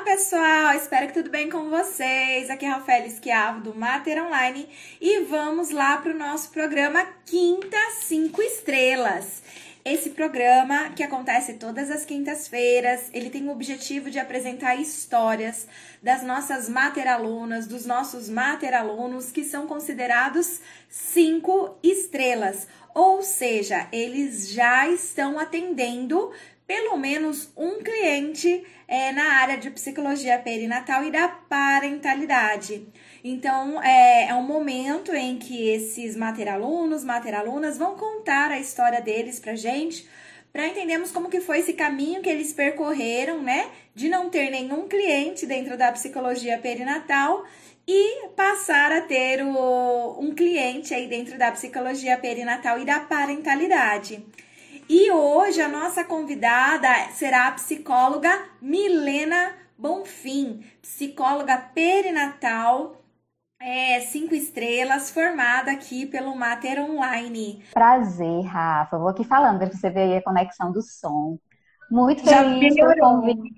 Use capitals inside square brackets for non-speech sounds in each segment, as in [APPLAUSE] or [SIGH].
Olá, pessoal! Espero que tudo bem com vocês. Aqui é Rafael Esquiavo do Mater Online e vamos lá para o nosso programa Quinta Cinco Estrelas. Esse programa, que acontece todas as quintas-feiras, ele tem o objetivo de apresentar histórias das nossas materalunas, dos nossos materalunos, que são considerados cinco estrelas. Ou seja, eles já estão atendendo pelo menos um cliente é, na área de psicologia perinatal e da parentalidade. Então, é, é um momento em que esses materalunos, materalunas vão contar a história deles pra gente, para entendermos como que foi esse caminho que eles percorreram, né, de não ter nenhum cliente dentro da psicologia perinatal e passar a ter o, um cliente aí dentro da psicologia perinatal e da parentalidade. E hoje a nossa convidada será a psicóloga Milena Bonfim, psicóloga perinatal, é, cinco estrelas, formada aqui pelo Mater Online. Prazer, Rafa. Vou aqui falando, para você ver aí a conexão do som. Muito feliz pelo convite.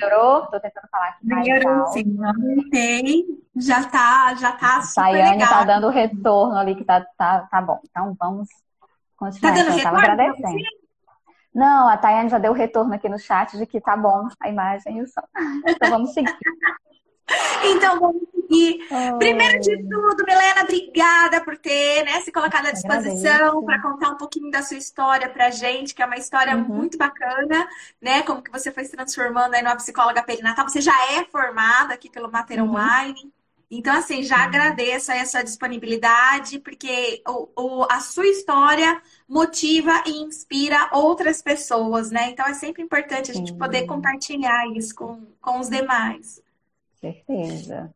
Melhorou? Tô tentando falar aqui mais Melhorou, sim. Aumentei. Já tá, já tá super Tayane legal. tá dando retorno ali que tá, tá, tá bom. Então vamos continuar. Tá dando então, retorno? Não, a Tayane já deu retorno aqui no chat de que tá bom a imagem e o som. Então vamos seguir. [LAUGHS] Então vamos seguir. Oh. Primeiro de tudo, Milena, obrigada por ter né, se colocado à disposição para contar um pouquinho da sua história pra gente, que é uma história Uhum. muito bacana, né? Como que você foi se transformando aí numa psicóloga perinatal. Você já é formada aqui pelo Mater Uhum. Então, assim, já agradeço aí a sua disponibilidade, porque o, o- a sua história motiva e inspira outras pessoas, né? Então, é sempre importante a gente Sim. poder compartilhar isso com, com os demais. Certeza.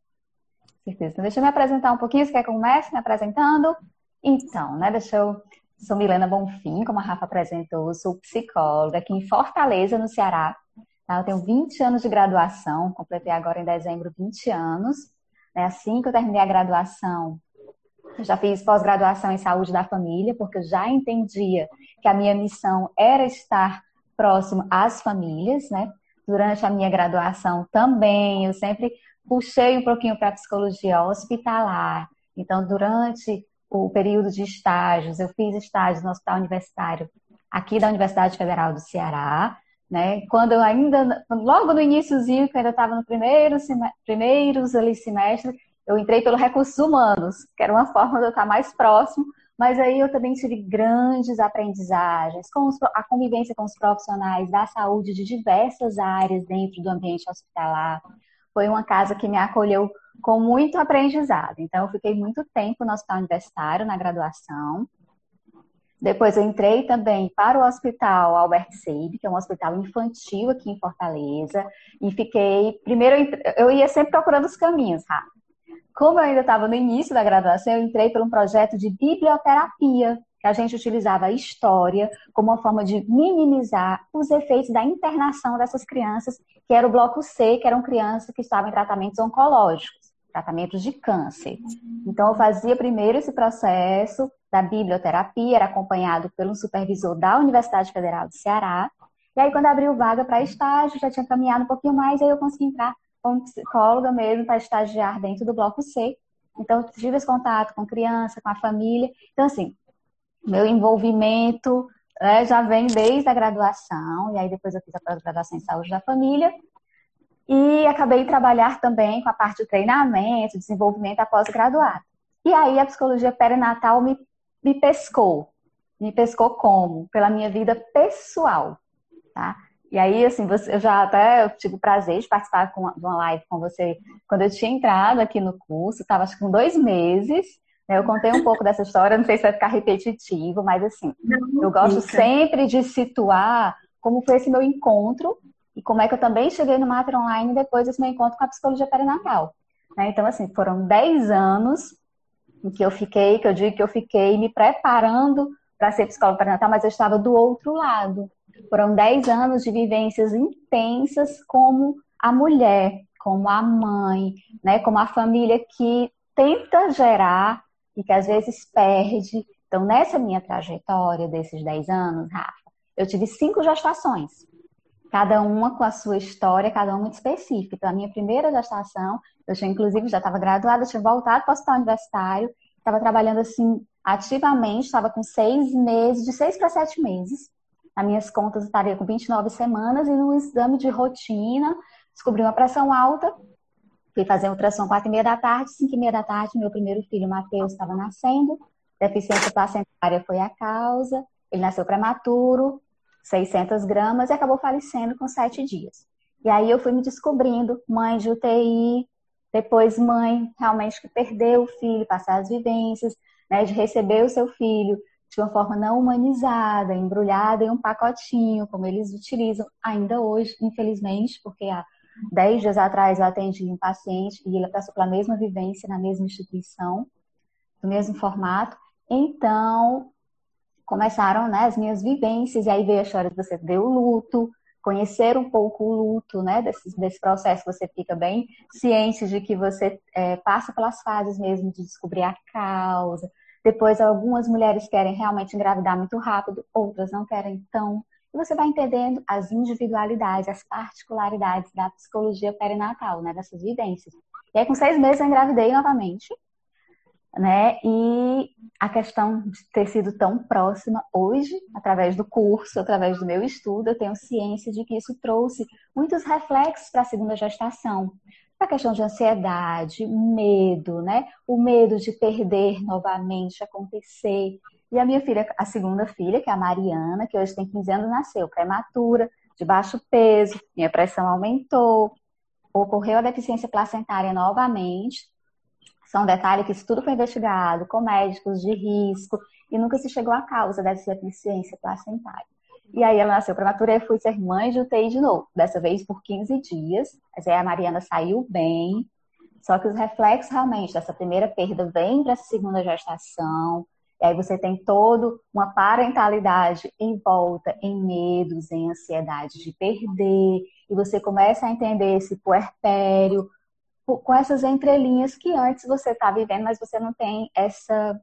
Certeza. Então, deixa eu me apresentar um pouquinho. Você quer que eu comece me apresentando? Então, né? Deixa eu. Sou Milena Bonfim, como a Rafa apresentou, sou psicóloga aqui em Fortaleza, no Ceará. Tá? Eu tenho 20 anos de graduação, completei agora em dezembro 20 anos. Né? Assim que eu terminei a graduação, eu já fiz pós-graduação em saúde da família, porque eu já entendia que a minha missão era estar próximo às famílias, né? Durante a minha graduação também, eu sempre puxei um pouquinho para a psicologia hospitalar. Então, durante o período de estágios, eu fiz estágios no Hospital Universitário aqui da Universidade Federal do Ceará, né? Quando eu ainda, logo no iníciozinho, que eu ainda estava no primeiro, primeiros ali semestre, eu entrei pelo recursos humanos, que era uma [LAUGHS] forma de eu estar mais próximo, mas aí eu também tive grandes aprendizagens com os, a convivência com os profissionais da saúde de diversas áreas dentro do ambiente hospitalar. Foi uma casa que me acolheu com muito aprendizado. Então, eu fiquei muito tempo no hospital universitário, na graduação. Depois eu entrei também para o Hospital Albert Seib, que é um hospital infantil aqui em Fortaleza, e fiquei. Primeiro, eu ia sempre procurando os caminhos, Rafa. Como eu ainda estava no início da graduação, eu entrei por um projeto de biblioterapia, que a gente utilizava a história como uma forma de minimizar os efeitos da internação dessas crianças, que era o bloco C, que eram crianças que estavam em tratamentos oncológicos, tratamentos de câncer. Então, eu fazia primeiro esse processo da biblioterapia, era acompanhado pelo supervisor da Universidade Federal do Ceará. E aí, quando abriu vaga para estágio, já tinha caminhado um pouquinho mais, aí eu consegui entrar como psicóloga mesmo para estagiar dentro do bloco C. Então, tive esse contato com criança, com a família. Então, assim, meu envolvimento né, já vem desde a graduação, e aí depois eu fiz a pós-graduação em saúde da família. E acabei trabalhar também com a parte de treinamento, desenvolvimento após graduado. E aí a psicologia perinatal me, me pescou. Me pescou como? Pela minha vida pessoal, tá? E aí, assim, você, eu já até eu tive o prazer de participar de uma live com você quando eu tinha entrado aqui no curso, estava acho que com dois meses. Né? Eu contei um pouco dessa história, não sei se vai ficar repetitivo, mas assim, Não eu gosto fica. sempre de situar como foi esse meu encontro e como é que eu também cheguei no Mater Online depois desse meu encontro com a psicologia perinatal. Né? Então, assim, foram 10 anos em que eu fiquei, que eu digo que eu fiquei me preparando para ser psicóloga perinatal, mas eu estava do outro lado. Foram 10 anos de vivências intensas como a mulher, como a mãe, né? como a família que tenta gerar e que às vezes perde. Então, nessa minha trajetória desses 10 anos, Rafa, eu tive cinco gestações. Cada uma com a sua história, cada uma muito específica. Então, a minha primeira gestação, eu tinha, inclusive, já estava graduada, tinha voltado para o hospital universitário, estava trabalhando assim ativamente, estava com seis meses, de seis para sete meses. As minhas contas estaria com 29 semanas e no exame de rotina descobri uma pressão alta. Fui fazer ultrassom quatro e meia da tarde, cinco e meia da tarde, meu primeiro filho, Matheus, estava nascendo. Deficiência placentária foi a causa. Ele nasceu prematuro, 600 gramas, e acabou falecendo com sete dias. E aí eu fui me descobrindo mãe de UTI, depois mãe realmente que perdeu o filho, passar as vivências, né, de receber o seu filho de uma forma não humanizada, embrulhada em um pacotinho, como eles utilizam ainda hoje, infelizmente, porque há 10 dias atrás eu atendi um paciente e ele passou pela mesma vivência na mesma instituição, no mesmo formato. Então, começaram né, as minhas vivências, e aí veio a história de você ver o luto, conhecer um pouco o luto, né, desse, desse processo, você fica bem ciente de que você é, passa pelas fases mesmo de descobrir a causa. Depois, algumas mulheres querem realmente engravidar muito rápido, outras não querem tão. E você vai entendendo as individualidades, as particularidades da psicologia perinatal, né, dessas vivências. E aí, com seis meses, eu engravidei novamente né? E a questão de ter sido tão próxima hoje, através do curso, através do meu estudo, eu tenho ciência de que isso trouxe muitos reflexos para a segunda gestação. A questão de ansiedade, medo, né? O medo de perder novamente, acontecer. E a minha filha, a segunda filha, que é a Mariana, que hoje tem 15 anos, nasceu prematura, de baixo peso, minha pressão aumentou, ocorreu a deficiência placentária novamente, são um detalhe que isso tudo foi investigado com médicos de risco e nunca se chegou à causa dessa deficiência placentária. E aí ela nasceu prematura e fui ser mãe de UTI de novo, dessa vez por 15 dias. Mas aí a Mariana saiu bem, só que os reflexos realmente dessa primeira perda vêm para essa segunda gestação. E aí você tem toda uma parentalidade em volta, em medos, em ansiedade de perder. E você começa a entender esse puerpério, com essas entrelinhas que antes você está vivendo, mas você não tem essa,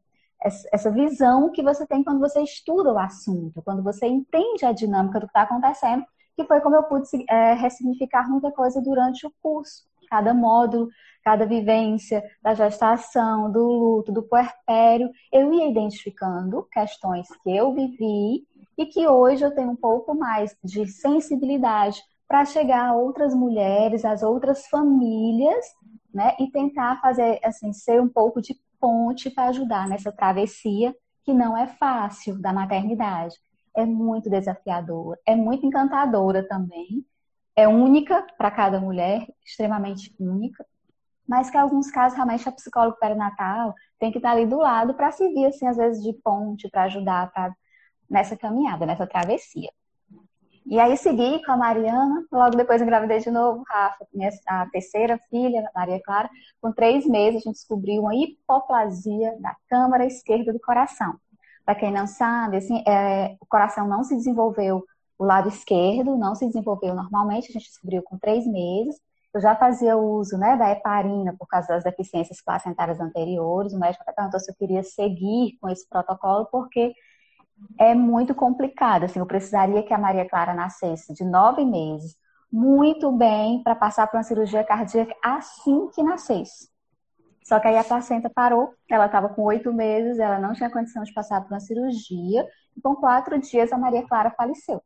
essa visão que você tem quando você estuda o assunto, quando você entende a dinâmica do que está acontecendo, que foi como eu pude é, ressignificar muita coisa durante o curso. Cada módulo, cada vivência da gestação, do luto, do puerpério, eu ia identificando questões que eu vivi e que hoje eu tenho um pouco mais de sensibilidade para chegar a outras mulheres, às outras famílias, né? E tentar fazer, assim, ser um pouco de ponte para ajudar nessa travessia que não é fácil da maternidade. É muito desafiadora, é muito encantadora também. É única para cada mulher, extremamente única, mas que em alguns casos realmente a psicóloga perinatal tem que estar ali do lado para servir, assim, às vezes de ponte, para ajudar pra, nessa caminhada, nessa travessia. E aí segui com a Mariana, logo depois engravidei de novo, Rafa, minha, a terceira filha, Maria Clara, com três meses a gente descobriu uma hipoplasia da câmara esquerda do coração. Para quem não sabe, assim, é, o coração não se desenvolveu, o lado esquerdo não se desenvolveu normalmente, a gente descobriu com três meses. Eu já fazia uso né, da heparina por causa das deficiências placentárias anteriores. O médico até perguntou se eu queria seguir com esse protocolo, porque é muito complicado. Assim, eu precisaria que a Maria Clara nascesse de nove meses, muito bem, para passar por uma cirurgia cardíaca assim que nascesse. Só que aí a placenta parou, ela estava com oito meses, ela não tinha condição de passar por uma cirurgia, e com quatro dias a Maria Clara faleceu.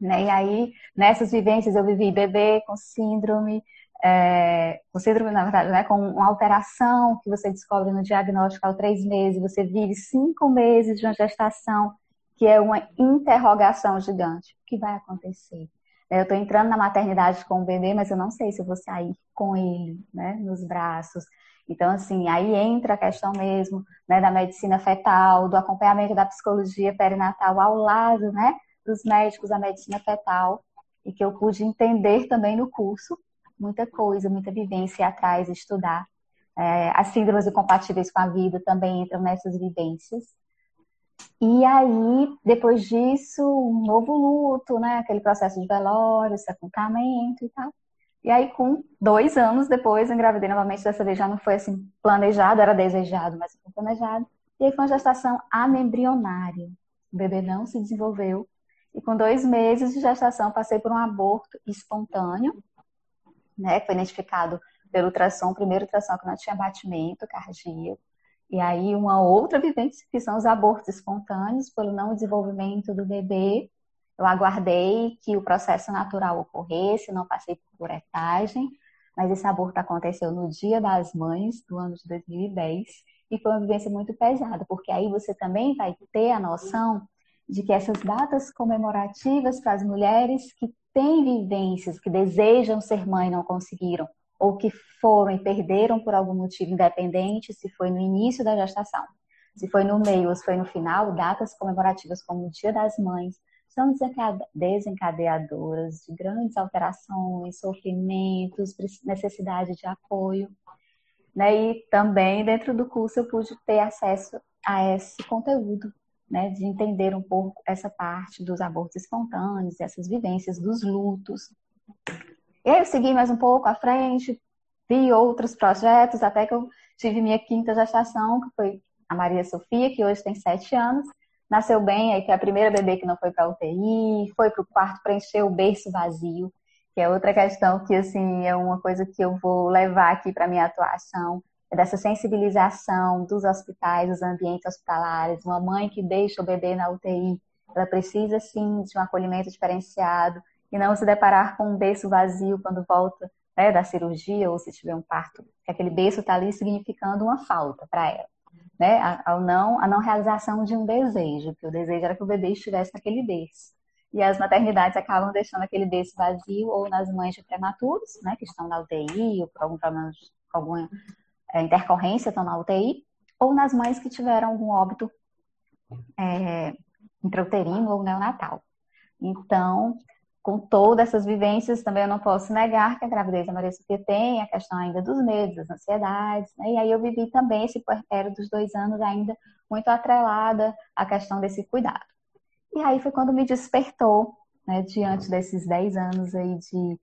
Né? E aí, nessas vivências, eu vivi bebê com síndrome, é, com síndrome, na verdade, né, com uma alteração que você descobre no diagnóstico aos três meses, você vive cinco meses de uma gestação, que é uma interrogação gigante. O que vai acontecer? Eu estou entrando na maternidade com o bebê, mas eu não sei se eu vou sair com ele, né, nos braços. Então, assim, aí entra a questão mesmo, né, da medicina fetal, do acompanhamento da psicologia perinatal ao lado, né, dos médicos da medicina fetal, e que eu pude entender também no curso, muita coisa, muita vivência atrás, estudar. É, as síndromes incompatíveis com a vida também entram nessas vivências. E aí, depois disso, um novo luto, né? Aquele processo de velório, sepultamento e tal. E aí, com dois anos depois, engravidei novamente. Dessa vez já não foi assim planejado, era desejado, mas foi planejado. E aí foi uma gestação anembrionária. O bebê não se desenvolveu. E com dois meses de gestação, passei por um aborto espontâneo, né? Foi identificado pelo ultrassom, primeiro ultrassom que não tinha batimento cardíaco. E aí, uma outra vivência, que são os abortos espontâneos, pelo não desenvolvimento do bebê. Eu aguardei que o processo natural ocorresse, não passei por curetagem, mas esse aborto aconteceu no Dia das Mães do ano de 2010 e foi uma vivência muito pesada, porque aí você também vai ter a noção de que essas datas comemorativas para as mulheres que têm vivências, que desejam ser mãe e não conseguiram, ou que foram e perderam por algum motivo independente, se foi no início da gestação, se foi no meio ou se foi no final, datas comemorativas como o Dia das Mães são desencadeadoras de grandes alterações, sofrimentos, necessidade de apoio. Né? E também dentro do curso eu pude ter acesso a esse conteúdo né, de entender um pouco essa parte dos abortos espontâneos, essas vivências dos lutos. E aí eu segui mais um pouco à frente, vi outros projetos, até que eu tive minha quinta gestação, que foi a Maria Sofia, que hoje tem sete anos. Nasceu bem, aí que é a primeira bebê que não foi para UTI, foi para o quarto preencher o berço vazio, que é outra questão que, assim, é uma coisa que eu vou levar aqui para minha atuação dessa sensibilização dos hospitais, dos ambientes hospitalares, uma mãe que deixa o bebê na UTI, ela precisa sim de um acolhimento diferenciado e não se deparar com um berço vazio quando volta né, da cirurgia ou se tiver um parto, que aquele berço está ali significando uma falta para ela, né? A, a, não, a não realização de um desejo, que o desejo era que o bebê estivesse naquele berço. E as maternidades acabam deixando aquele berço vazio ou nas mães de prematuros, né, que estão na UTI ou por algum problema, alguma é, intercorrência estão na UTI, ou nas mães que tiveram algum óbito é, intrauterino ou neonatal. Então, com todas essas vivências, também eu não posso negar que a gravidez da Maria Sofia tem a questão ainda dos medos, das ansiedades, né? e aí eu vivi também esse puerpério dos dois anos ainda muito atrelada à questão desse cuidado. E aí foi quando me despertou, né, diante desses dez anos aí de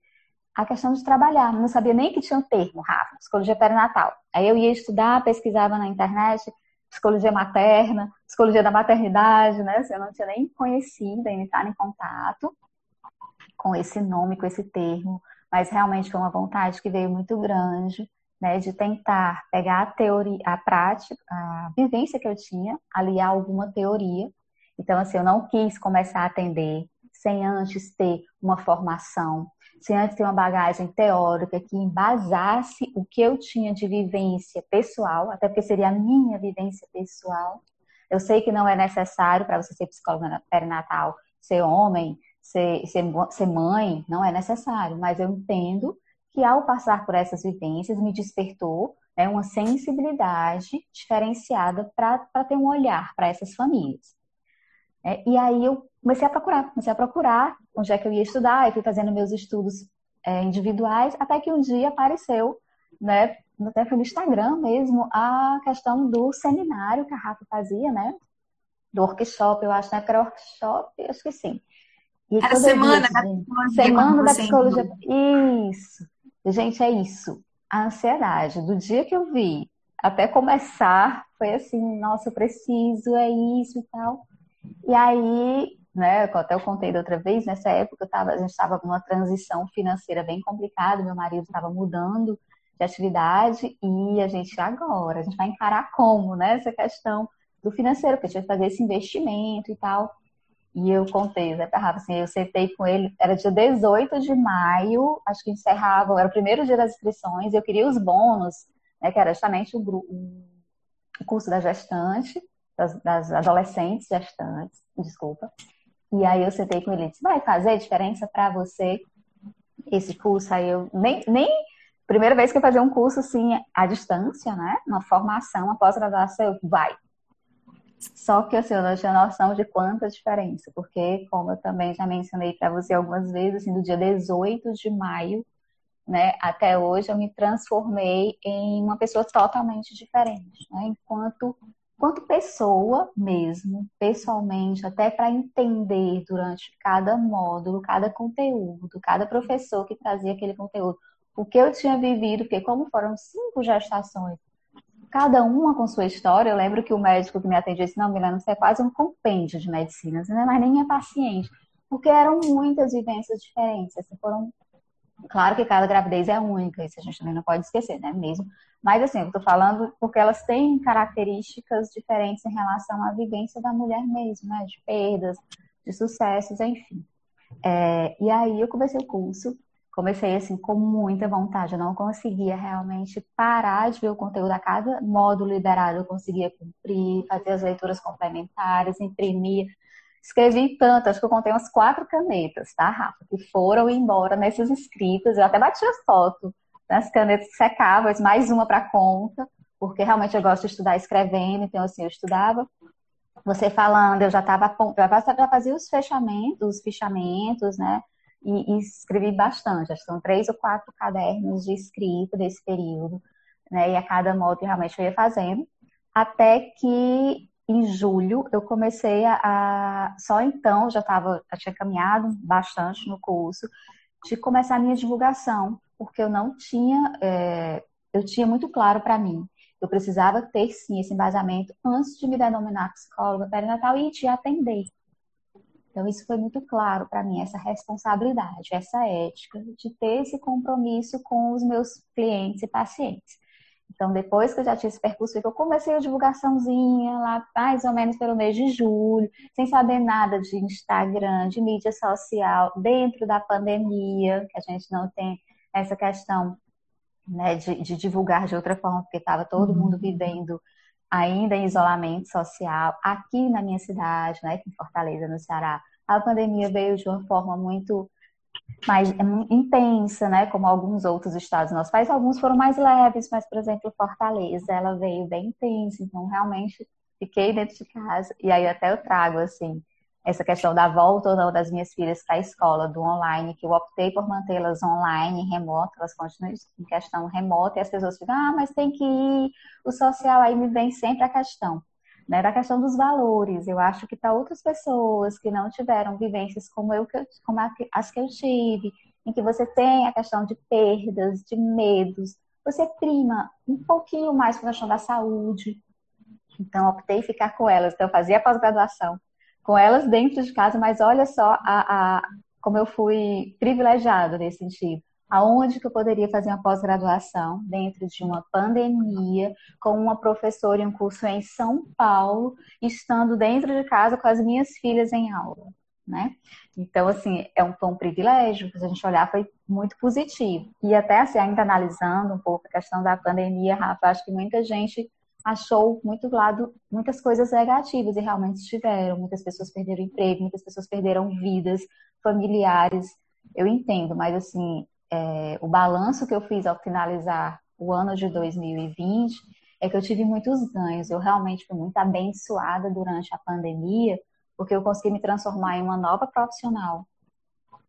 a questão de trabalhar. Não sabia nem que tinha um termo, Rafa, psicologia perinatal. Aí eu ia estudar, pesquisava na internet, psicologia materna, psicologia da maternidade, né? Eu não tinha nem conhecido, ainda estar em contato com esse nome, com esse termo, mas realmente foi uma vontade que veio muito grande, né, de tentar pegar a teoria, a prática, a vivência que eu tinha, aliar alguma teoria. Então, assim, eu não quis começar a atender sem antes ter uma formação, sem antes ter uma bagagem teórica que embasasse o que eu tinha de vivência pessoal, até porque seria a minha vivência pessoal. Eu sei que não é necessário para você ser psicóloga perinatal ser homem, ser, ser, ser mãe, não é necessário, mas eu entendo que ao passar por essas vivências me despertou né, uma sensibilidade diferenciada para ter um olhar para essas famílias. É, e aí eu comecei a procurar, comecei a procurar onde é que eu ia estudar, e fui fazendo meus estudos é, individuais, até que um dia apareceu, né, até foi no Instagram mesmo, a questão do seminário que a Rafa fazia, né, do workshop, eu acho, na época era workshop, acho que sim. E era semana. Semana da psicologia. Isso. Gente, é isso. A ansiedade. Do dia que eu vi até começar, foi assim, nossa, eu preciso, é isso e tal. E aí, né, até eu contei da outra vez, nessa época tava, a gente estava numa transição financeira bem complicada, meu marido estava mudando de atividade e a gente agora, a gente vai encarar como, né, essa questão do financeiro, porque a gente vai fazer esse investimento e tal. E eu contei, né, Rafa, assim, eu sentei com ele, era dia 18 de maio, acho que encerrava, era o primeiro dia das inscrições, eu queria os bônus, né, que era justamente o, o curso da gestante, das, das adolescentes gestantes, desculpa. E aí eu sentei com ele e disse, vai fazer diferença para você esse curso? Aí eu nem, nem primeira vez que eu fazia um curso assim à distância, né? Uma formação, uma pós-graduação, eu vai. Só que assim, eu não tinha noção de quanta diferença, porque como eu também já mencionei para você algumas vezes, assim, do dia 18 de maio, né, até hoje eu me transformei em uma pessoa totalmente diferente, né? Enquanto quanto pessoa mesmo, pessoalmente, até para entender durante cada módulo, cada conteúdo, cada professor que trazia aquele conteúdo, o que eu tinha vivido, porque como foram cinco gestações, cada uma com sua história, eu lembro que o médico que me atendia disse, não, Milena, você é quase um compêndio de medicina, você não é mais nem minha paciente. porque eram muitas vivências diferentes. Assim, foram Claro que cada gravidez é única, isso a gente também não pode esquecer, né? Mesmo. Mas assim, eu tô falando porque elas têm características diferentes em relação à vivência da mulher mesmo, né? De perdas, de sucessos, enfim. É, e aí eu comecei o curso, comecei assim com muita vontade, eu não conseguia realmente parar de ver o conteúdo a cada módulo liberado, eu conseguia cumprir, fazer as leituras complementares, imprimir. Escrevi tanto, acho que eu contei umas quatro canetas, tá, Rafa? Que foram embora nesses escritos. Eu até bati as fotos nas canetas secáveis, mais uma para conta, porque realmente eu gosto de estudar escrevendo, então assim, eu estudava você falando, eu já estava já fazia os fechamentos, os fichamentos, né? E, e, escrevi bastante, acho que são três ou quatro cadernos de escrita desse período, né? E a cada modo realmente eu ia fazendo, até que em julho eu comecei a, a só então já estava, tinha caminhado bastante no curso, de começar a minha divulgação, porque eu não tinha, é, eu tinha muito claro para mim eu precisava ter, sim, esse embasamento antes de me denominar psicóloga perinatal e te atender. Então, isso foi muito claro para mim, essa responsabilidade, essa ética de ter esse compromisso com os meus clientes e pacientes. Então, depois que eu já tinha esse percurso, eu comecei a divulgaçãozinha lá, mais ou menos pelo mês de julho, sem saber nada de Instagram, de mídia social, dentro da pandemia, que a gente não tem essa questão né, de, de, divulgar de outra forma, porque estava todo uhum. mundo vivendo ainda em isolamento social. Aqui na minha cidade, né, em Fortaleza, no Ceará, a pandemia veio de uma forma muito mais é intensa, né, como alguns outros estados do nosso país. Alguns foram mais leves, mas, por exemplo, Fortaleza, ela veio bem intensa, então realmente fiquei dentro de casa. E aí até eu trago, assim, essa questão da volta ou não das minhas filhas para a escola, do online, que eu optei por mantê-las online, remoto, elas continuam em questão remota, e as pessoas ficam, ah, mas tem que ir, o social aí me vem sempre a questão, né, da questão dos valores. Eu acho que para outras pessoas que não tiveram vivências como eu, como as que eu tive, em que você tem a questão de perdas, de medos, você prima um pouquinho mais com a questão da saúde. Então, optei ficar com elas. Então, eu fazia pós-graduação com elas dentro de casa, mas olha só a, a como eu fui privilegiada nesse sentido. Aonde que eu poderia fazer uma pós-graduação dentro de uma pandemia, com uma professora em um curso em São Paulo, estando dentro de casa com as minhas filhas em aula, né? Então, assim, é um, um privilégio, se a gente olhar, foi muito positivo. E até, assim, ainda analisando um pouco a questão da pandemia, Rafa, acho que muita gente achou muito lado, muitas coisas negativas e realmente estiveram. Muitas pessoas perderam emprego, muitas pessoas perderam vidas familiares. Eu entendo, mas assim, é, o balanço que eu fiz ao finalizar o ano de 2020 é que eu tive muitos ganhos. Eu realmente fui muito abençoada durante a pandemia, porque eu consegui me transformar em uma nova profissional,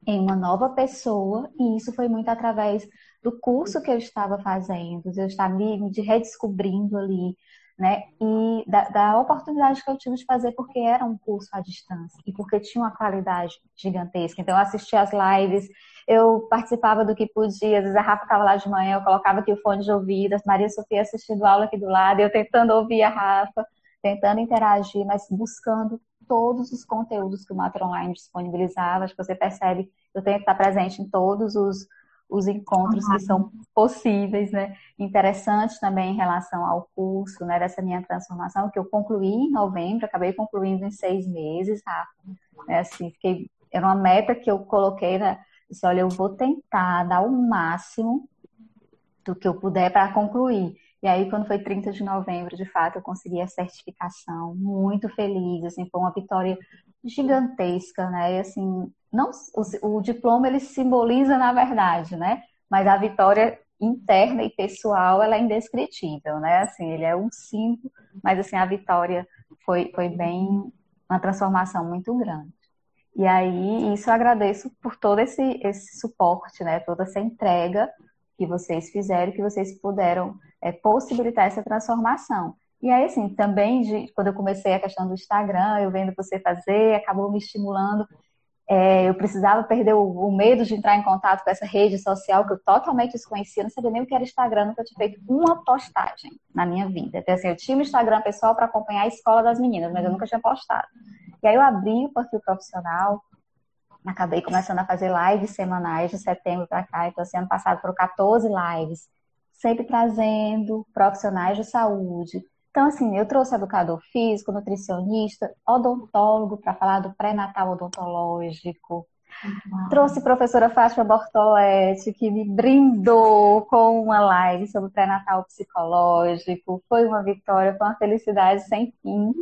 em uma nova pessoa, e isso foi muito através do curso que eu estava fazendo, eu estava me, redescobrindo ali, né? E da, da, oportunidade que eu tive de fazer, porque era um curso à distância e porque tinha uma qualidade gigantesca. Então, eu assistia as lives, eu participava do que podia. Às vezes a Rafa estava lá de manhã, eu colocava aqui o fone de ouvido, a Maria Sofia assistindo aula aqui do lado, eu tentando ouvir a Rafa, tentando interagir, mas buscando todos os conteúdos que o Mater Online disponibilizava. Acho que você percebe, eu tenho que estar presente em todos os os encontros que são possíveis, né? Interessante também em relação ao curso, né? Dessa minha transformação, que eu concluí em novembro, acabei concluindo em seis meses, Rafa. É assim, fiquei, era uma meta que eu coloquei, né? Disse, olha, eu vou tentar dar o máximo do que eu puder para concluir. E aí, quando foi 30 de novembro, de fato, eu consegui a certificação, muito feliz, assim, foi uma vitória gigantesca, né? E, assim, não o, o diploma ele simboliza na verdade, né? Mas a vitória interna e pessoal ela é indescritível, né? Assim, ele é um símbolo, mas assim a vitória foi foi bem uma transformação muito grande. E aí isso eu agradeço por todo esse esse suporte, né? Toda essa entrega que vocês fizeram, que vocês puderam é, possibilitar essa transformação. E aí, assim, também, de, quando eu comecei a questão do Instagram, eu vendo você fazer, acabou me estimulando é, eu precisava perder o, o, medo de entrar em contato com essa rede social que eu totalmente desconhecia, não sabia nem o que era Instagram, nunca tinha feito uma postagem na minha vida. Então, assim, eu tinha um Instagram pessoal para acompanhar a escola das meninas, mas eu nunca tinha postado. E aí eu abri o perfil profissional acabei começando a fazer lives semanais de setembro para cá. Então, assim, ano passado foram 14 lives, sempre trazendo profissionais de saúde. Então, assim, eu trouxe educador físico, nutricionista, odontólogo para falar do pré-natal odontológico. Uhum. Trouxe professora Fátima Bortoletti, que me brindou com uma live sobre pré-natal psicológico. Foi uma vitória, foi uma felicidade sem fim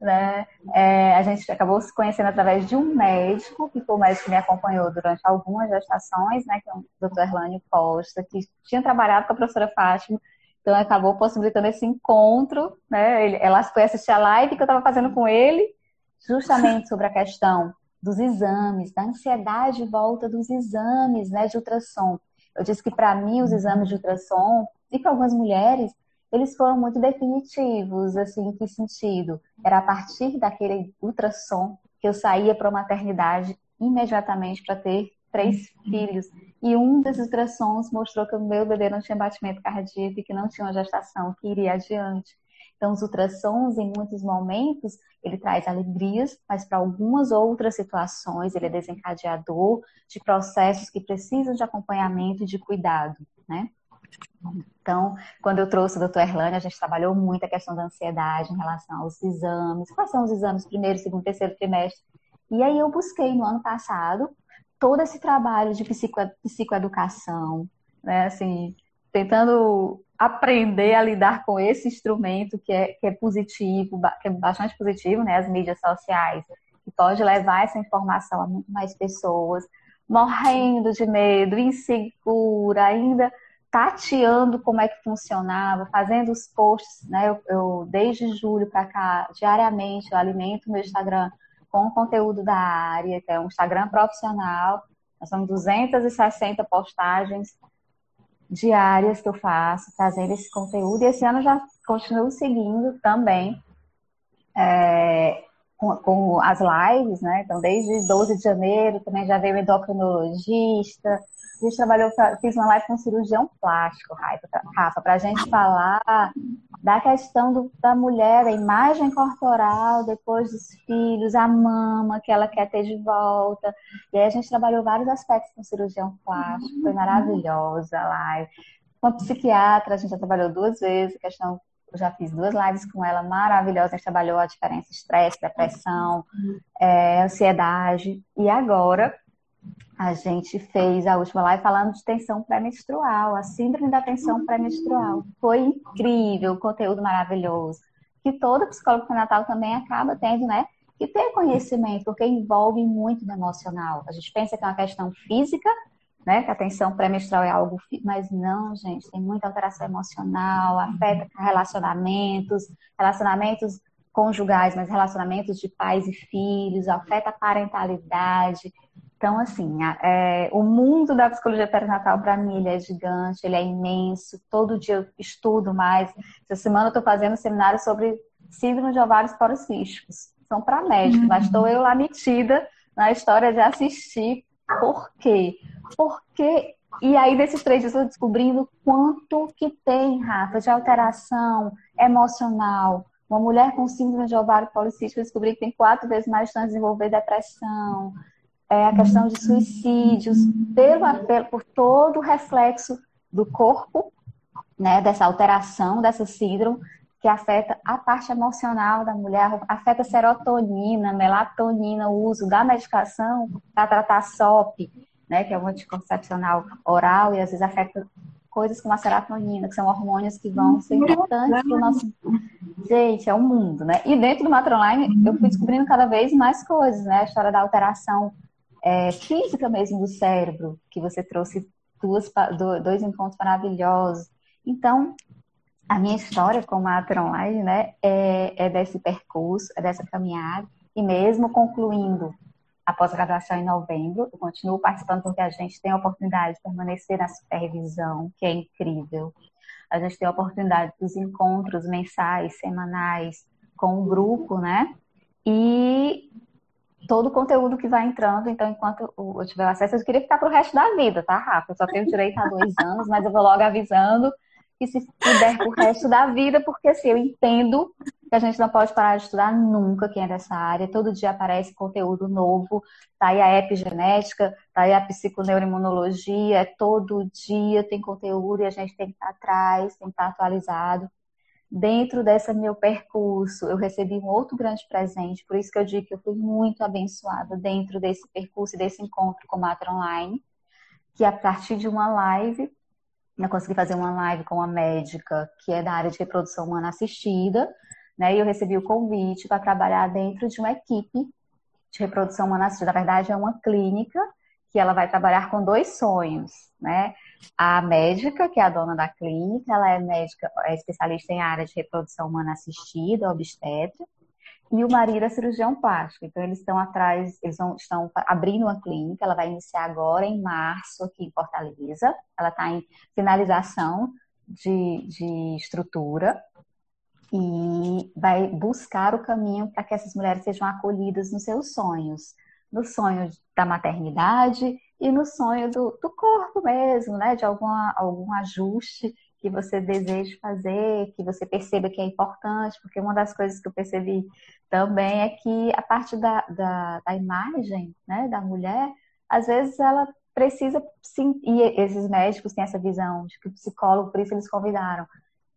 né? É, a gente acabou se conhecendo através de um médico, que foi o médico que me acompanhou durante algumas gestações, né? Que é o Dr. Erlânio Costa, que tinha trabalhado com a professora Fátima, então acabou possibilitando esse encontro, né? Ele, ela foi assistir a live que eu estava fazendo com ele, justamente sobre a questão dos exames, da ansiedade volta dos exames, né? De ultrassom. Eu disse que para mim os exames de ultrassom e para algumas mulheres eles foram muito definitivos, assim, em que sentido? Era a partir daquele ultrassom que eu saía para a maternidade imediatamente para ter três filhos. E um desses ultrassons mostrou que o meu bebê não tinha batimento cardíaco e que não tinha uma gestação, que iria adiante. Então, os ultrassons, em muitos momentos, ele traz alegrias, mas para algumas outras situações, ele é desencadeador de processos que precisam de acompanhamento e de cuidado, né? Então, quando eu trouxe o doutor Erlane, a gente trabalhou muito a questão da ansiedade em relação aos exames. Quais são os exames primeiro, segundo, terceiro trimestre? E aí eu busquei no ano passado todo esse trabalho de psico, psicoeducação, né? Assim, tentando aprender a lidar com esse instrumento que é, que é positivo, que é bastante positivo, né? As mídias sociais, que pode levar essa informação a muito mais pessoas, morrendo de medo, insegura, ainda tateando como é que funcionava, fazendo os posts, né? Eu, eu desde julho para cá, diariamente, eu alimento meu Instagram com conteúdo da área, que é um Instagram profissional. Nós somos 260 postagens diárias que eu faço, trazendo esse conteúdo. E esse ano já continuo seguindo também é, com, com, as lives, né? Então, desde 12 de janeiro também já veio endocrinologista, a gente trabalhou, fiz uma live com um cirurgião plástico, Rafa, para a gente falar da questão do, da mulher, a imagem corporal depois dos filhos, a mama que ela quer ter de volta. E aí a gente trabalhou vários aspectos com cirurgião plástico, foi maravilhosa a live. Com a psiquiatra, a gente já trabalhou duas vezes, a questão eu já fiz duas lives com ela maravilhosas. A gente trabalhou a diferença estresse, depressão, é, ansiedade. E agora a gente fez a última live falando de tensão pré-menstrual, a síndrome da tensão pré-menstrual. Foi incrível, conteúdo maravilhoso. Que todo psicólogo pré-natal também acaba tendo, né? Que ter conhecimento, porque envolve muito no emocional. A gente pensa que é uma questão física, né? Que a tensão pré-menstrual é algo, mas não, gente, tem muita alteração emocional, afeta relacionamentos, relacionamentos conjugais, mas relacionamentos de pais e filhos, afeta a parentalidade. Então, assim, é, o mundo da psicologia perinatal, para mim, ele é gigante, ele é imenso. Todo dia eu estudo mais. Essa semana eu estou fazendo um seminário sobre síndrome de ovários policísticos. São para médicos, uhum. mas estou eu lá metida na história de assistir. Por quê? Porque. E aí, desses três dias, eu descobrindo quanto que tem, Rafa, de alteração emocional. Uma mulher com síndrome de ovário policístico, eu descobri que tem quatro vezes mais chance de desenvolver depressão é, a questão de suicídios, pelo, por todo o reflexo do corpo, né, dessa alteração, dessa síndrome, que afeta a parte emocional da mulher, afeta serotonina, melatonina, o uso da medicação para tratar SOP, né, que é o anticoncepcional oral, e às vezes afeta coisas como a serotonina, que são hormônios que vão ser importantes para o nosso. Gente, é um mundo, né? E dentro do Matronline, eu fui descobrindo cada vez mais coisas, né? A história da alteração é, física mesmo do cérebro, que você trouxe duas, dois encontros maravilhosos. Então, a minha história com a Online né, é, é desse percurso, é dessa caminhada, e mesmo concluindo a pós-graduação em novembro, eu continuo participando porque a gente tem a oportunidade de permanecer na supervisão, que é incrível. A gente tem a oportunidade dos encontros mensais, semanais, com o grupo, né? E todo o conteúdo que vai entrando. Então, enquanto eu tiver acesso, eu queria ficar para o resto da vida, tá, Rafa? Eu só tenho direito a dois anos, mas eu vou logo avisando que se puder para o resto da vida, porque assim, eu entendo que a gente não pode parar de estudar nunca quem é dessa área. Todo dia aparece conteúdo novo, tá aí a epigenética, tá aí a psiconeuroimunologia, todo dia tem conteúdo e a gente tem que estar atrás, tem que estar atualizado. Dentro desse meu percurso, eu recebi um outro grande presente, por isso que eu digo que eu fui muito abençoada dentro desse percurso e desse encontro com Matra Online, que a partir de uma live eu consegui fazer uma live com uma médica que é da área de reprodução humana assistida, né? E eu recebi o convite para trabalhar dentro de uma equipe de reprodução humana assistida. Na verdade, é uma clínica que ela vai trabalhar com dois sonhos, né? A médica, que é a dona da clínica, ela é médica, é especialista em área de reprodução humana assistida, obstetra, e o marido é cirurgião plástico. Então, eles estão atrás, eles vão, estão abrindo uma clínica, ela vai iniciar agora em março aqui em Fortaleza. Ela está em finalização de, de estrutura e vai buscar o caminho para que essas mulheres sejam acolhidas nos seus sonhos. No sonho da maternidade e no sonho do, do corpo mesmo, né? De alguma, algum ajuste que você deseja fazer, que você perceba que é importante, porque uma das coisas que eu percebi também é que a parte da, da, da imagem né, da mulher, às vezes ela precisa, sim, e esses médicos têm essa visão de que o psicólogo, por isso eles convidaram,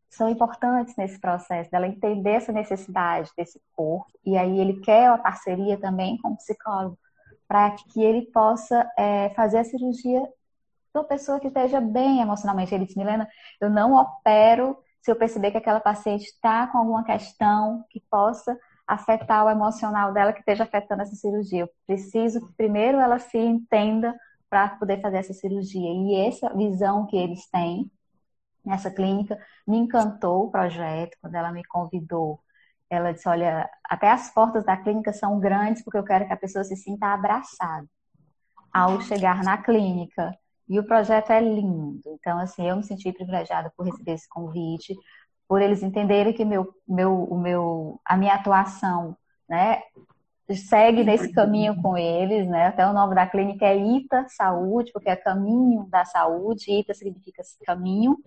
são importantes nesse processo, dela entender essa necessidade desse corpo, e aí ele quer uma parceria também com o psicólogo, para que ele possa é, fazer a cirurgia uma pessoa que esteja bem emocionalmente. Ele disse, Milena, eu não opero se eu perceber que aquela paciente está com alguma questão que possa afetar o emocional dela, que esteja afetando essa cirurgia. Eu preciso que primeiro ela se entenda para poder fazer essa cirurgia. E essa visão que eles têm nessa clínica me encantou o projeto, quando ela me convidou. Ela disse: Olha, até as portas da clínica são grandes porque eu quero que a pessoa se sinta abraçada ao chegar na clínica. E o projeto é lindo. Então, assim, eu me senti privilegiada por receber esse convite, por eles entenderem que meu, meu, o meu, a minha atuação, né, segue nesse caminho com eles, né? Até o nome da clínica é Ita Saúde, porque é caminho da saúde. Ita significa caminho.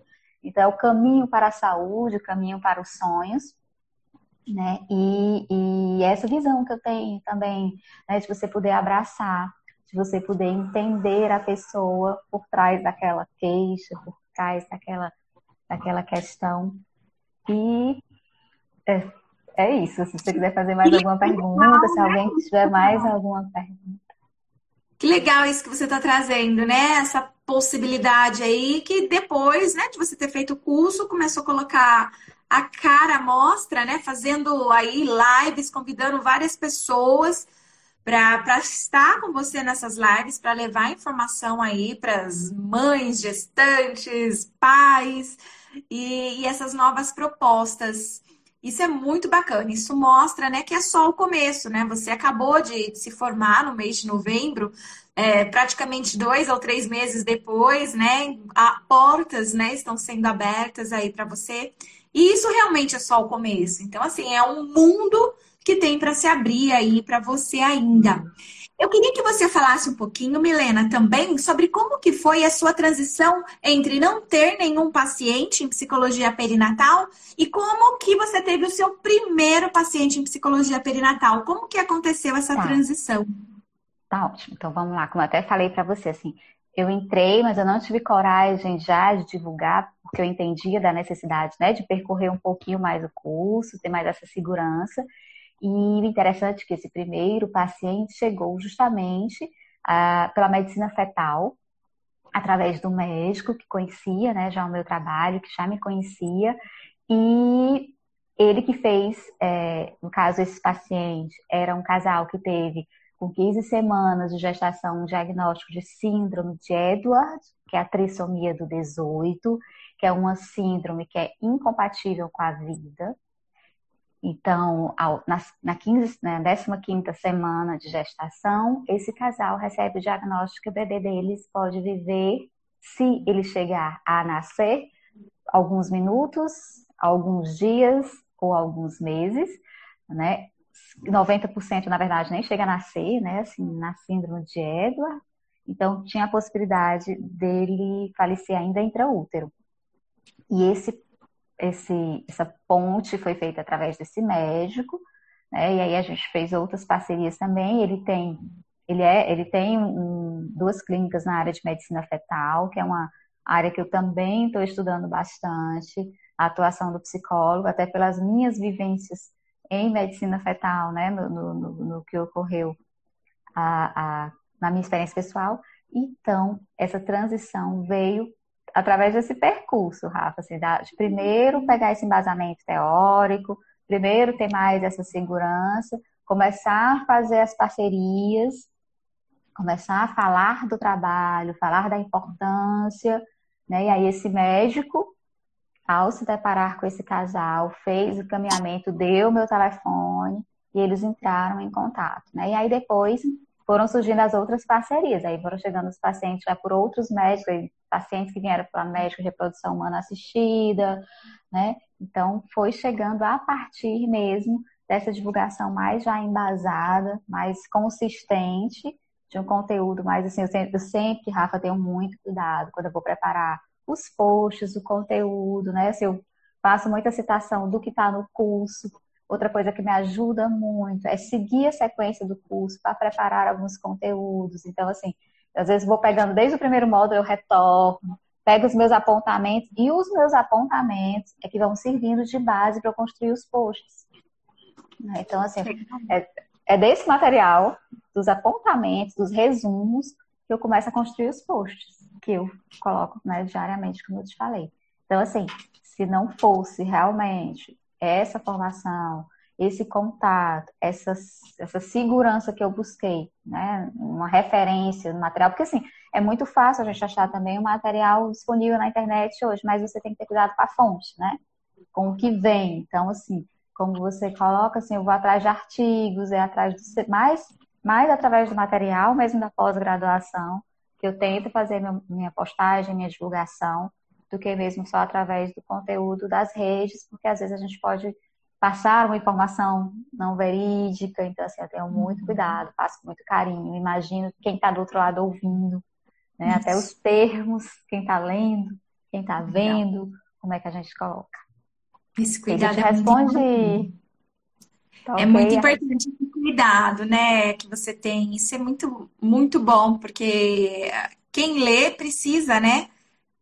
Então, é o caminho para a saúde, o caminho para os sonhos. Né? E, e essa visão que eu tenho também, né, de você poder abraçar de você poder entender a pessoa por trás daquela queixa, por trás daquela, daquela questão. E é, é isso. Se você quiser fazer mais alguma pergunta, se alguém tiver mais alguma pergunta. Que legal isso que você está trazendo, né? Essa possibilidade aí que depois, né, de você ter feito o curso, começou a colocar a cara à mostra, né? Fazendo aí lives, convidando várias pessoas para estar com você nessas lives, para levar informação aí para as mães, gestantes, pais e, e, essas novas propostas. Isso é muito bacana. Isso mostra, né, que é só o começo, né? Você acabou de, se formar no mês de novembro, é, praticamente dois ou três meses depois, né? A, portas, né, estão sendo abertas aí para você. E isso realmente é só o começo. Então, assim, é um mundo que tem para se abrir aí para você ainda. Eu queria que você falasse um pouquinho, Milena, também sobre como que foi a sua transição entre não ter nenhum paciente em psicologia perinatal e como que você teve o seu primeiro paciente em psicologia perinatal. Como que aconteceu essa tá. transição? Tá ótimo. Então vamos lá, como eu até falei para você, assim, eu entrei, mas eu não tive coragem já de divulgar, porque eu entendia da necessidade, né, de percorrer um pouquinho mais o curso, ter mais essa segurança. E o interessante é que esse primeiro paciente chegou justamente ah, pela medicina fetal, através do médico que conhecia né, já o meu trabalho, que já me conhecia, e ele que fez, é, no caso, esse paciente era um casal que teve com 15 semanas de gestação um diagnóstico de síndrome de Edward, que é a trissomia do 18, que é uma síndrome que é incompatível com a vida. Então, ao, na, na, 15, na 15 semana de gestação, esse casal recebe o diagnóstico que o bebê deles pode viver, se ele chegar a nascer, alguns minutos, alguns dias ou alguns meses, né? 90% na verdade nem chega a nascer, né? Assim, na síndrome de Edward. Então tinha a possibilidade dele falecer ainda intraútero. E esse esse, essa ponte foi feita através desse médico, né? E aí a gente fez outras parcerias também. Ele tem, ele é, ele tem um, duas clínicas na área de medicina fetal, que é uma área que eu também estou estudando bastante, a atuação do psicólogo, até pelas minhas vivências em medicina fetal, né? No, no, no, no que ocorreu a, a, na minha experiência pessoal. Então, essa transição veio através desse percurso, Rafa, assim, de primeiro pegar esse embasamento teórico, primeiro ter mais essa segurança, começar a fazer as parcerias, começar a falar do trabalho, falar da importância, né? E aí esse médico, ao se deparar com esse casal, fez o caminhamento, deu meu telefone e eles entraram em contato, né? E aí depois foram surgindo as outras parcerias. Aí foram chegando os pacientes já por outros médicos, pacientes que vieram para médico de reprodução humana assistida, né? Então foi chegando a partir mesmo dessa divulgação mais já embasada, mais consistente, de um conteúdo mais assim, eu sempre, eu sempre, Rafa, tenho muito cuidado quando eu vou preparar os posts, o conteúdo, né? Se eu faço muita citação do que está no curso, Outra coisa que me ajuda muito é seguir a sequência do curso para preparar alguns conteúdos. Então, assim, às vezes vou pegando desde o primeiro módulo, eu retorno, pego os meus apontamentos, e os meus apontamentos é que vão servindo de base para eu construir os posts. Né? Então, assim, é, é desse material, dos apontamentos, dos resumos, que eu começo a construir os posts, que eu coloco né, diariamente, como eu te falei. Então, assim, se não fosse realmente essa formação, esse contato, essa, essa segurança que eu busquei, né? Uma referência no material, porque assim, é muito fácil a gente achar também o material disponível na internet hoje, mas você tem que ter cuidado com a fonte, né? Com o que vem. Então, assim, como você coloca, assim, eu vou atrás de artigos, é atrás do mais, mais através do material, mesmo da pós-graduação, que eu tento fazer minha postagem, minha divulgação, do que mesmo só através do conteúdo das redes, porque às vezes a gente pode passar uma informação não verídica, então assim, eu tenho muito uhum. cuidado, faço com muito carinho, imagino quem está do outro lado ouvindo, né? até os termos, quem está lendo, quem está vendo, como é que a gente coloca. Esse cuidado é responde... Muito... Tá é muito importante esse cuidado, né, que você tem. Isso é muito, muito bom, porque quem lê precisa, né,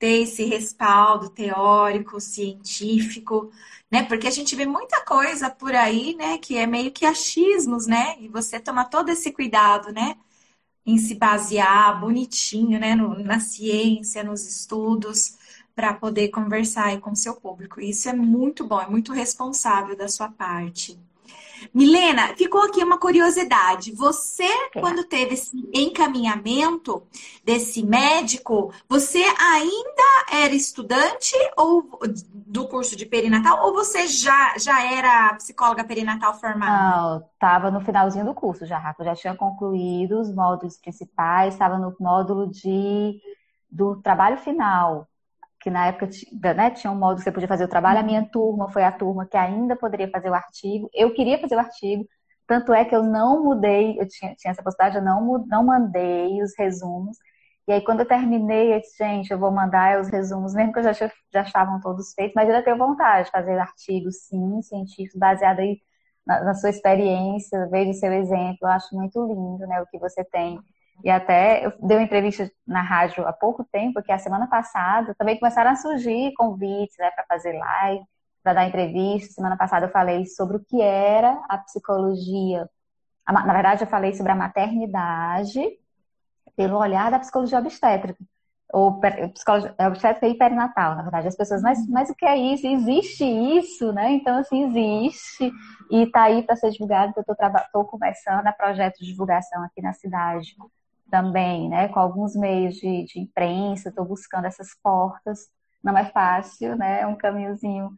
ter esse respaldo teórico, científico, né? Porque a gente vê muita coisa por aí, né? Que é meio que achismos, né? E você toma todo esse cuidado, né? Em se basear bonitinho, né? No, na ciência, nos estudos, para poder conversar aí com o seu público. Isso é muito bom, é muito responsável da sua parte. Milena, ficou aqui uma curiosidade. Você, é. quando teve esse encaminhamento desse médico, você ainda era estudante ou do curso de perinatal ou você já, já era psicóloga perinatal formada? Não, estava no finalzinho do curso já, Rafa. Já tinha concluído os módulos principais, estava no módulo de do trabalho final que na época né, tinha um modo que você podia fazer o trabalho, a minha turma foi a turma que ainda poderia fazer o artigo. Eu queria fazer o artigo, tanto é que eu não mudei, eu tinha, tinha essa possibilidade, eu não, não mandei os resumos. E aí, quando eu terminei, eu disse, gente, eu vou mandar os resumos, [LAUGHS] mesmo que eu já, já estavam todos feitos, mas eu ainda tenho vontade de fazer artigos, sim, científicos, baseado aí na, na sua experiência, veja seu exemplo. Eu acho muito lindo, né, o que você tem e até eu dei uma entrevista na rádio há pouco tempo, que a semana passada também começaram a surgir convites né, para fazer live, para dar entrevista. Semana passada eu falei sobre o que era a psicologia. Na verdade, eu falei sobre a maternidade pelo olhar da psicologia obstétrica. Ou psicologia obstétrica e perinatal, na verdade. As pessoas, mas, mas o que é isso? Existe isso, né? Então, assim, existe. E está aí para ser divulgado, eu estou começando a projeto de divulgação aqui na cidade também, né, com alguns meios de, de imprensa, estou buscando essas portas. Não é fácil, né, é um caminhozinho.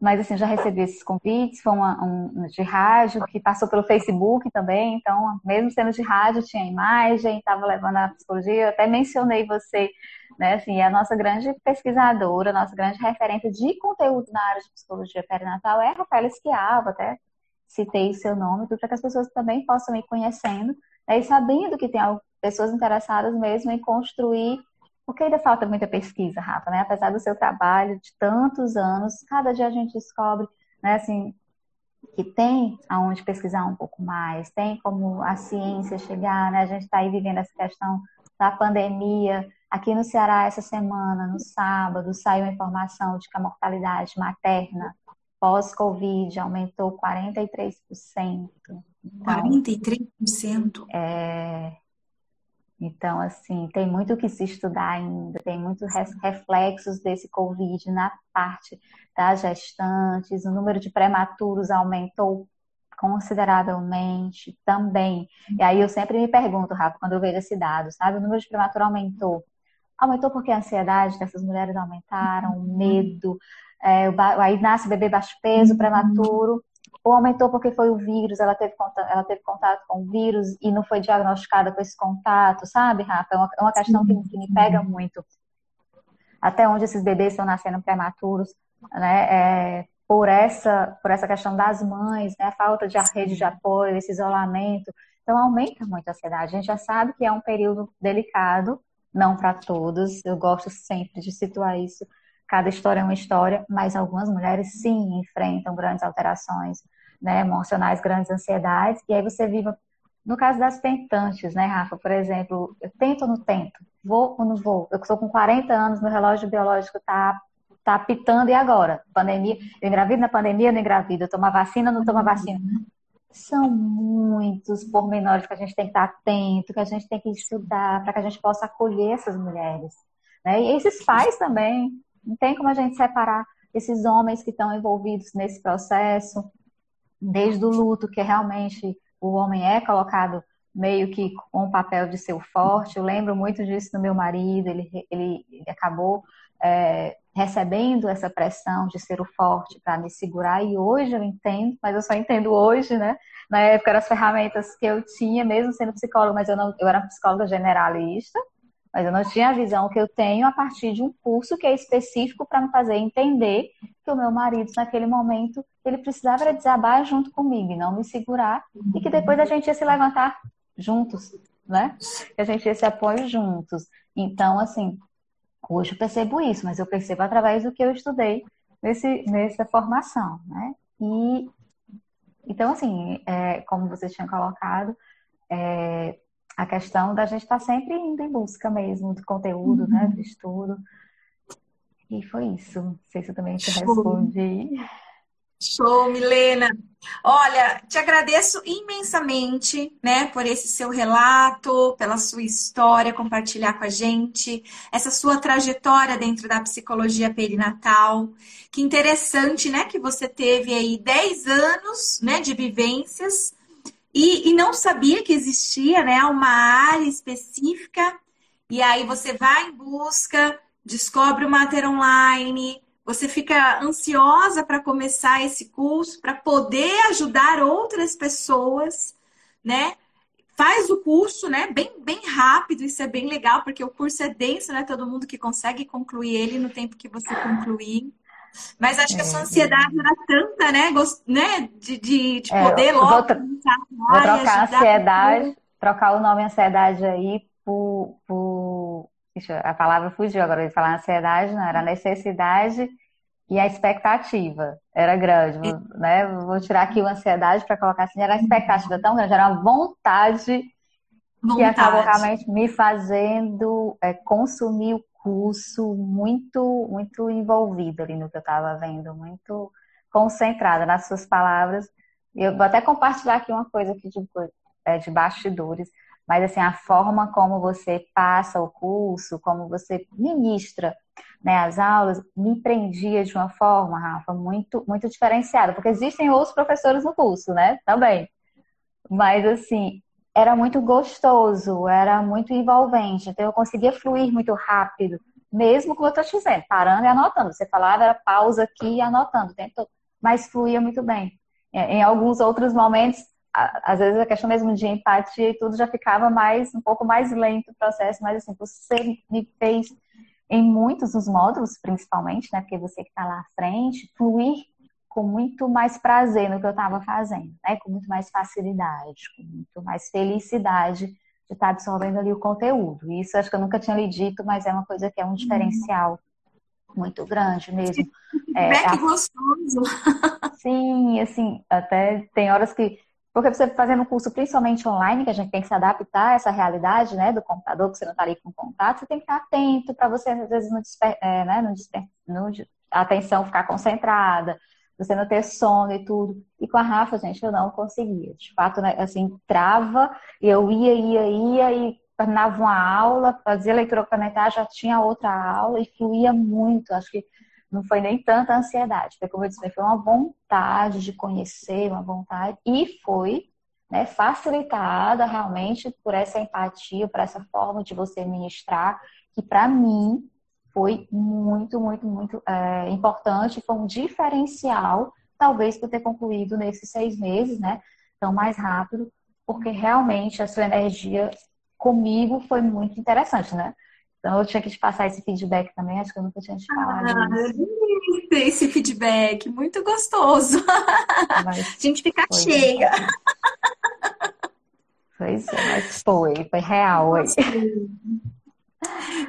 Mas, assim, já recebi esses convites, foi uma, um de rádio, que passou pelo Facebook também, então, mesmo sendo de rádio, tinha imagem, estava levando a psicologia, eu até mencionei você, né, assim, a nossa grande pesquisadora, a nossa grande referência de conteúdo na área de psicologia perinatal é a Rafaela Esquiava, até citei o seu nome, para que as pessoas também possam ir conhecendo, né, e sabendo que tem pessoas interessadas mesmo em construir Porque ainda falta muita pesquisa, Rafa, né? Apesar do seu trabalho de tantos anos, cada dia a gente descobre, né, assim, que tem aonde pesquisar um pouco mais, tem como a ciência chegar, né? A gente está aí vivendo essa questão da pandemia. Aqui no Ceará, essa semana, no sábado, saiu a informação de que a mortalidade materna pós-Covid aumentou 43%. Então, 43%? É, então, assim, tem muito que se estudar ainda, tem muitos reflexos desse Covid na parte das gestantes, o número de prematuros aumentou consideravelmente também. E aí eu sempre me pergunto, Rafa, quando eu vejo esse dado, sabe? O número de prematuros aumentou. Aumentou porque a ansiedade dessas mulheres aumentaram, o medo, é, aí nasce bebê baixo peso, prematuro ou aumentou porque foi o vírus, ela teve, contato, ela teve contato com o vírus e não foi diagnosticada com esse contato, sabe, Rafa? É uma, é uma questão que, que, me pega muito. Até onde esses bebês estão nascendo prematuros, né? É, por essa, por essa questão das mães, né? A falta de rede de apoio, esse isolamento. Então, aumenta muito a ansiedade. A gente já sabe que é um período delicado, não para todos. Eu gosto sempre de situar isso cada história é uma história, mas algumas mulheres sim enfrentam grandes alterações né, emocionais, grandes ansiedades, e aí você vive, no caso das tentantes, né, Rafa, por exemplo, eu tento ou não tento, vou ou não vou, eu estou com 40 anos, meu relógio biológico está tá pitando, e agora? Pandemia, eu engravido na pandemia, não engravido, eu tomo a vacina, não tomo a vacina. São muitos pormenores que a gente tem que estar atento, que a gente tem que estudar, para que a gente possa acolher essas mulheres. Né? E esses pais também, não tem como a gente separar esses homens que estão envolvidos nesse processo, desde o luto, que realmente o homem é colocado meio que com o papel de ser o forte. Eu lembro muito disso do meu marido, ele, ele, ele acabou é, recebendo essa pressão de ser o forte para me segurar, e hoje eu entendo, mas eu só entendo hoje, né? Na época eram as ferramentas que eu tinha, mesmo sendo psicóloga, mas eu, não, eu era psicóloga generalista, mas eu não tinha a visão que eu tenho a partir de um curso que é específico para me fazer entender que o meu marido, naquele momento, ele precisava desabar junto comigo e não me segurar, e que depois a gente ia se levantar juntos, né? Que a gente ia se apoio juntos. Então, assim, hoje eu percebo isso, mas eu percebo através do que eu estudei nesse, nessa formação, né? E então, assim, é, como vocês tinham colocado, é, a questão da gente estar tá sempre indo em busca mesmo do conteúdo, né, uhum. né, do estudo. E foi isso. Não sei se eu também te respondi. Show, Milena. Olha, te agradeço imensamente, né, por esse seu relato, pela sua história, compartilhar com a gente, essa sua trajetória dentro da psicologia perinatal. Que interessante, né, que você teve aí 10 anos, né, de vivências e, e não sabia que existia né, uma área específica, e aí você vai em busca, descobre o Mater Online, você fica ansiosa para começar esse curso, para poder ajudar outras pessoas, né? Faz o curso, né? Bem, bem rápido, isso é bem legal, porque o curso é denso, né? Todo mundo que consegue concluir ele no tempo que você concluir. Mas acho que a sua é, ansiedade era tanta, né? Gost... né? De, de, de é, poder logo. Vou, vou trocar a ansiedade, trocar o nome ansiedade aí por. por... a palavra fugiu agora, eu ia falar ansiedade, não, era necessidade e a expectativa era grande, né? Vou tirar aqui o ansiedade para colocar assim, era a expectativa tão grande, era uma vontade, vontade. que acabou realmente me fazendo é, consumir o curso muito, muito envolvido ali no que eu estava vendo, muito concentrada nas suas palavras. Eu vou até compartilhar aqui uma coisa aqui de, é, de bastidores, mas assim, a forma como você passa o curso, como você ministra né, as aulas, me prendia de uma forma, Rafa, muito, muito diferenciada, porque existem outros professores no curso, né, também. Mas assim, era muito gostoso, era muito envolvente, então eu conseguia fluir muito rápido, mesmo como eu estou dizendo, parando e anotando. Você falava, era pausa aqui e anotando, tempo mas fluía muito bem. Em alguns outros momentos, às vezes a questão mesmo de empatia e tudo já ficava mais, um pouco mais lento o processo, mas assim, você me fez em muitos dos módulos, principalmente, né, porque você que está lá à frente, fluir com muito mais prazer no que eu estava fazendo, né? Com muito mais facilidade, com muito mais felicidade de estar tá absorvendo ali o conteúdo. Isso acho que eu nunca tinha lhe dito, mas é uma coisa que é um diferencial muito grande mesmo. [LAUGHS] É, é a... gostoso. [LAUGHS] Sim, assim, até tem horas que. Porque você fazendo um curso principalmente online, que a gente tem que se adaptar a essa realidade, né, do computador, que você não está ali com contato, você tem que estar atento para você, às vezes, não, desper... é, né, não, desper... não a atenção ficar concentrada, você não ter sono e tudo. E com a Rafa, gente, eu não conseguia. De fato, né, assim, trava, e eu ia, ia, ia, e terminava uma aula, fazia leitura complementar, já tinha outra aula e fluía muito. Acho que não foi nem tanta ansiedade, foi como eu disse, foi uma vontade de conhecer, uma vontade, e foi né, facilitada realmente por essa empatia, por essa forma de você ministrar, que para mim foi muito, muito, muito é, importante, foi um diferencial, talvez por ter concluído nesses seis meses, né, tão mais rápido, porque realmente a sua energia comigo foi muito interessante, né? Então eu tinha que te passar esse feedback também, acho que eu nunca tinha te falado. Ah, esse feedback, muito gostoso. Mas a gente fica cheia. Pois é, mas foi, foi real aí.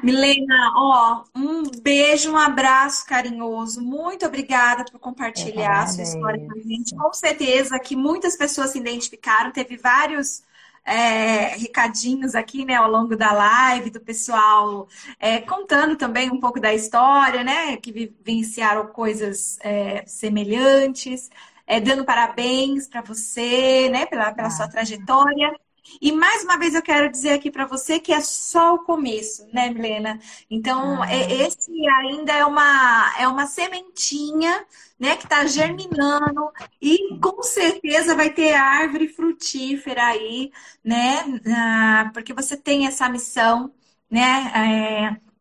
Milena, ó, um beijo, um abraço carinhoso. Muito obrigada por compartilhar a sua história com a gente. Com certeza que muitas pessoas se identificaram, teve vários é, recadinhos aqui, né, ao longo da live, do pessoal é, contando também um pouco da história, né, que vivenciaram coisas é, semelhantes, é, dando parabéns para você, né, pela, pela sua ah. trajetória. E mais uma vez eu quero dizer aqui para você que é só o começo, né, Milena? Então, ah. esse ainda é uma, é uma sementinha, né, que está germinando e com certeza vai ter árvore frutífera aí, né? Ah, porque você tem essa missão, né? É,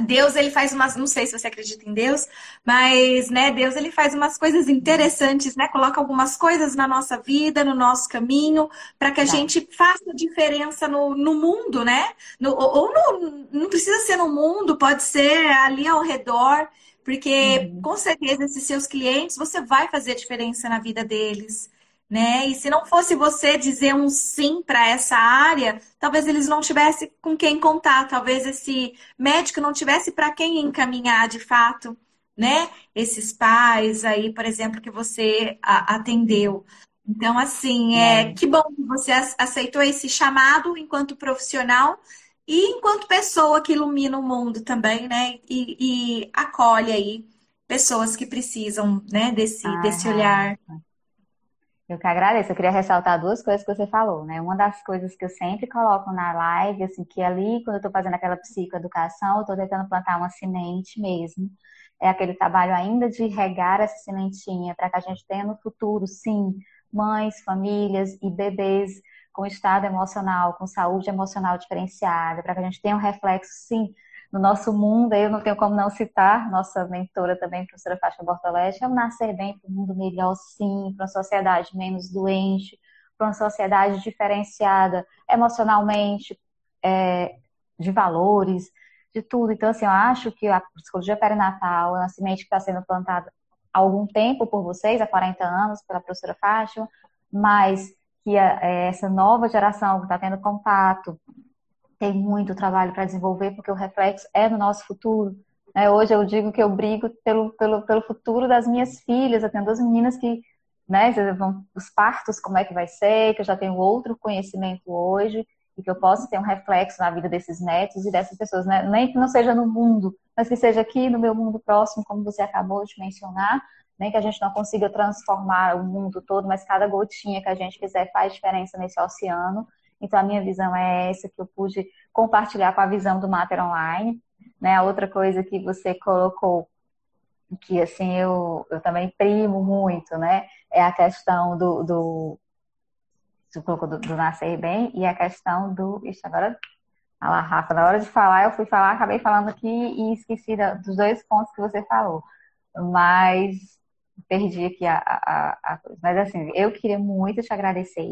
Deus ele faz umas, não sei se você acredita em Deus, mas né, Deus ele faz umas coisas interessantes, né? Coloca algumas coisas na nossa vida, no nosso caminho, para que a tá. gente faça diferença no, no mundo, né? No, ou no, não precisa ser no mundo, pode ser ali ao redor, porque uhum. com certeza esses seus clientes você vai fazer diferença na vida deles né? E se não fosse você dizer um sim para essa área, talvez eles não tivessem com quem contar, talvez esse médico não tivesse para quem encaminhar de fato, né? Esses pais aí, por exemplo, que você atendeu. Então, assim, é, é. que bom que você aceitou esse chamado enquanto profissional e enquanto pessoa que ilumina o mundo também, né? E, e acolhe aí pessoas que precisam, né, desse, ah, desse olhar. Eu que agradeço. Eu queria ressaltar duas coisas que você falou, né? Uma das coisas que eu sempre coloco na live, assim, que ali, quando eu estou fazendo aquela psicoeducação, eu estou tentando plantar uma semente mesmo. É aquele trabalho ainda de regar essa sementinha para que a gente tenha no futuro, sim, mães, famílias e bebês com estado emocional, com saúde emocional diferenciada, para que a gente tenha um reflexo, sim, no nosso mundo, eu não tenho como não citar nossa mentora também, professora Bortolete, é o nascer bem para um mundo melhor, sim, para uma sociedade menos doente, para uma sociedade diferenciada emocionalmente, é, de valores, de tudo. Então, assim, eu acho que a psicologia perinatal é uma semente que está sendo plantada há algum tempo por vocês, há 40 anos, pela professora Fátima, mas que a, é, essa nova geração que está tendo contato tem muito trabalho para desenvolver, porque o reflexo é no nosso futuro. Né? Hoje eu digo que eu brigo pelo, pelo, pelo futuro das minhas filhas. Eu tenho duas meninas que, né, os partos, como é que vai ser, que eu já tenho outro conhecimento hoje e que eu possa ter um reflexo na vida desses netos e dessas pessoas, né? nem que não seja no mundo, mas que seja aqui no meu mundo próximo, como você acabou de mencionar, nem que a gente não consiga transformar o mundo todo, mas cada gotinha que a gente fizer faz diferença nesse oceano. Então, a minha visão é essa que eu pude compartilhar com a visão do Mater Online. Né? A outra coisa que você colocou, que assim eu, eu também primo muito, né? É a questão do, do, do, do, nascer bem e a questão do. Ixi, agora. Lá, Rafa, na hora de falar, eu fui falar, acabei falando aqui e esqueci dos dois pontos que você falou. Mas perdi aqui a, a, a coisa. Mas assim, eu queria muito te agradecer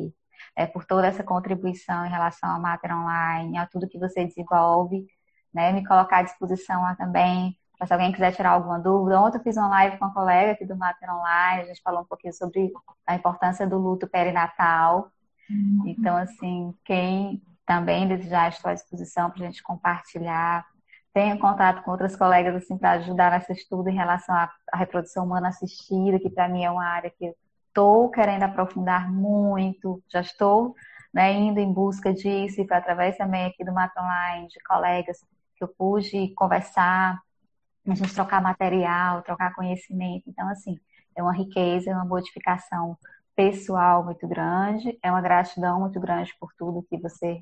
é, por toda essa contribuição em relação ao Mater Online, a tudo que você desenvolve, né? Me colocar à disposição lá também, para se alguém quiser tirar alguma dúvida. Ontem eu fiz uma live com uma colega aqui do Mater Online, a gente falou um pouquinho sobre a importância do luto perinatal. Uhum. Então, assim, quem também desde já estou à disposição para a gente compartilhar. Tenho contato com outras colegas assim para ajudar nesse estudo em relação à, à reprodução humana assistida, que para mim é uma área que estou querendo aprofundar muito, já estou né, indo em busca disso e através também aqui do Mapa Online, de colegas que eu pude conversar, a gente trocar material, trocar conhecimento. Então, assim, é uma riqueza, é uma modificação pessoal muito grande, é uma gratidão muito grande por tudo que você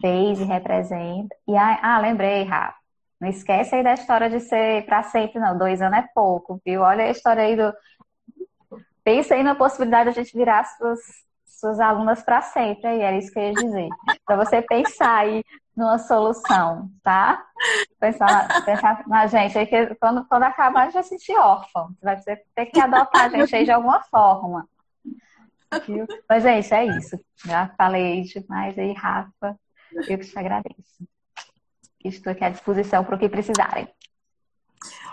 fez e representa. E ah, lembrei, Rafa, não esquece aí da história de ser para sempre, não. Dois anos é pouco, viu? Olha a história aí do. Pensa aí na possibilidade de a gente virar suas, suas alunas para sempre, aí era isso que eu ia dizer. Para você pensar aí numa solução, tá? Pensar, pensar na gente, aí que quando, quando acabar a gente vai sentir órfão. Você vai ter que adotar a gente aí de alguma forma. Viu? Mas, gente, é isso. Já falei demais aí, Rafa. Eu que te agradeço. Estou aqui à disposição para o que precisarem.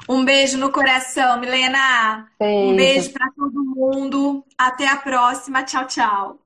Um beijo no coração, Milena. Beijo. Um beijo para todo mundo. Até a próxima. Tchau, tchau.